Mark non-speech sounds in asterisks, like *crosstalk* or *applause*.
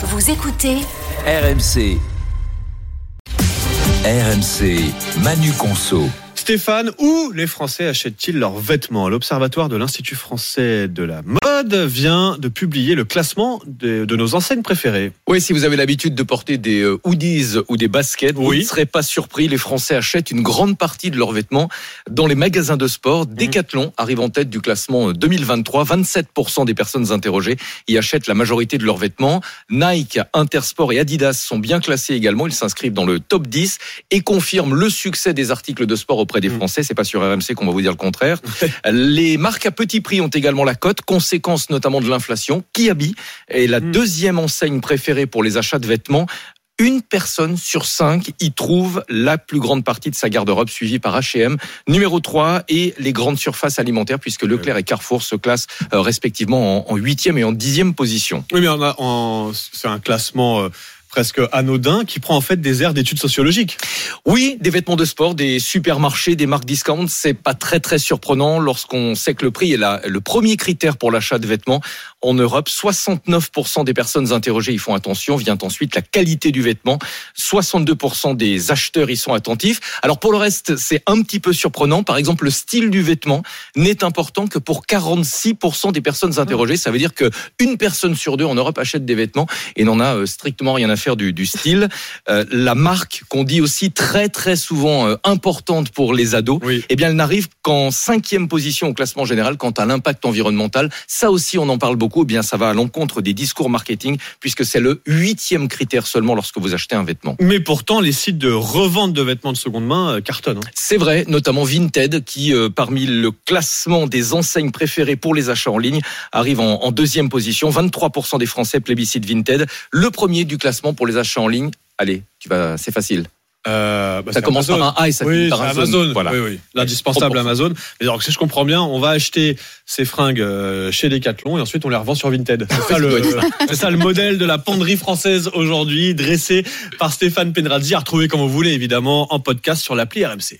Vous écoutez RMC. RMC, Manu Conso. Stéphane, où les Français achètent-ils leurs vêtements? L'Observatoire de l'Institut français de la mode vient de publier le classement de, de nos enseignes préférées. Oui, si vous avez l'habitude de porter des euh, hoodies ou des baskets, vous ne serez pas surpris. Les Français achètent une grande partie de leurs vêtements dans les magasins de sport. Mhm. Decathlon arrive en tête du classement euh, 2023. 27% des personnes interrogées y achètent la majorité de leurs vêtements. Nike, Intersport et Adidas sont bien classés également. Ils s'inscrivent dans le top 10 et confirment le succès des articles de sport auprès des Mhm. Français. C'est pas sur RMC qu'on va vous dire le contraire. *laughs* Les marques à petit prix ont également la cote, conséquence notamment de l'inflation. Kiabi est la Mm. deuxième enseigne préférée pour les achats de vêtements. Une personne sur cinq y trouve la plus grande partie de sa garde-robe, suivie par H&M, numéro 3, et les grandes surfaces alimentaires, puisque Leclerc et Carrefour se classent euh, respectivement en huitième et en dixième position. Oui, mais on a- en- c'est un classement euh, presque anodin qui prend en fait des airs d'études sociologiques. Oui, des vêtements de sport, des supermarchés, des marques discount, c'est pas très très surprenant lorsqu'on sait que le prix est la- le premier critère pour l'achat de vêtements en Europe. 69% des personnes interrogées y font attention. Vient ensuite la qualité du vêtement. 62% des acheteurs y sont attentifs. Alors pour le reste, c'est un petit peu surprenant. Par exemple, le style du vêtement n'est important que pour 46% des personnes interrogées. Ça veut dire que une personne sur deux en Europe achète des vêtements et n'en a euh, strictement rien à faire du, du style. Euh, la marque qu'on dit aussi très très souvent euh, importante pour les ados, Oui. eh bien elle n'arrive qu'en cinquième position au classement général quant à l'impact environnemental. Ça aussi on en parle beaucoup. Eh bien ça va à l'encontre des discours marketing puisque c'est le huitième critère seulement lorsque vous achetez un vêtement. Mais pourtant, les sites de revente de vêtements de seconde main euh, cartonnent. hein. C'est vrai, notamment Vinted, qui, euh, parmi le classement des enseignes préférées pour les achats en ligne, arrive en, en deuxième position. 23% des Français plébiscitent Vinted. Le premier du classement pour les achats en ligne. Allez, tu vas, c'est facile. Euh, bah, Ça commence Amazon. par un A et ça oui, finit par Amazon. zone. Voilà. Oui, oui. L'indispensable 30%. Amazon. Mais alors, si je comprends bien, on va acheter ces fringues euh, chez Decathlon et ensuite on les revend sur Vinted. C'est ça, *laughs* le, ça le modèle de la penderie française aujourd'hui, dressé par Stéphane Penrazzi, à retrouver comme vous voulez évidemment en podcast sur l'appli RMC.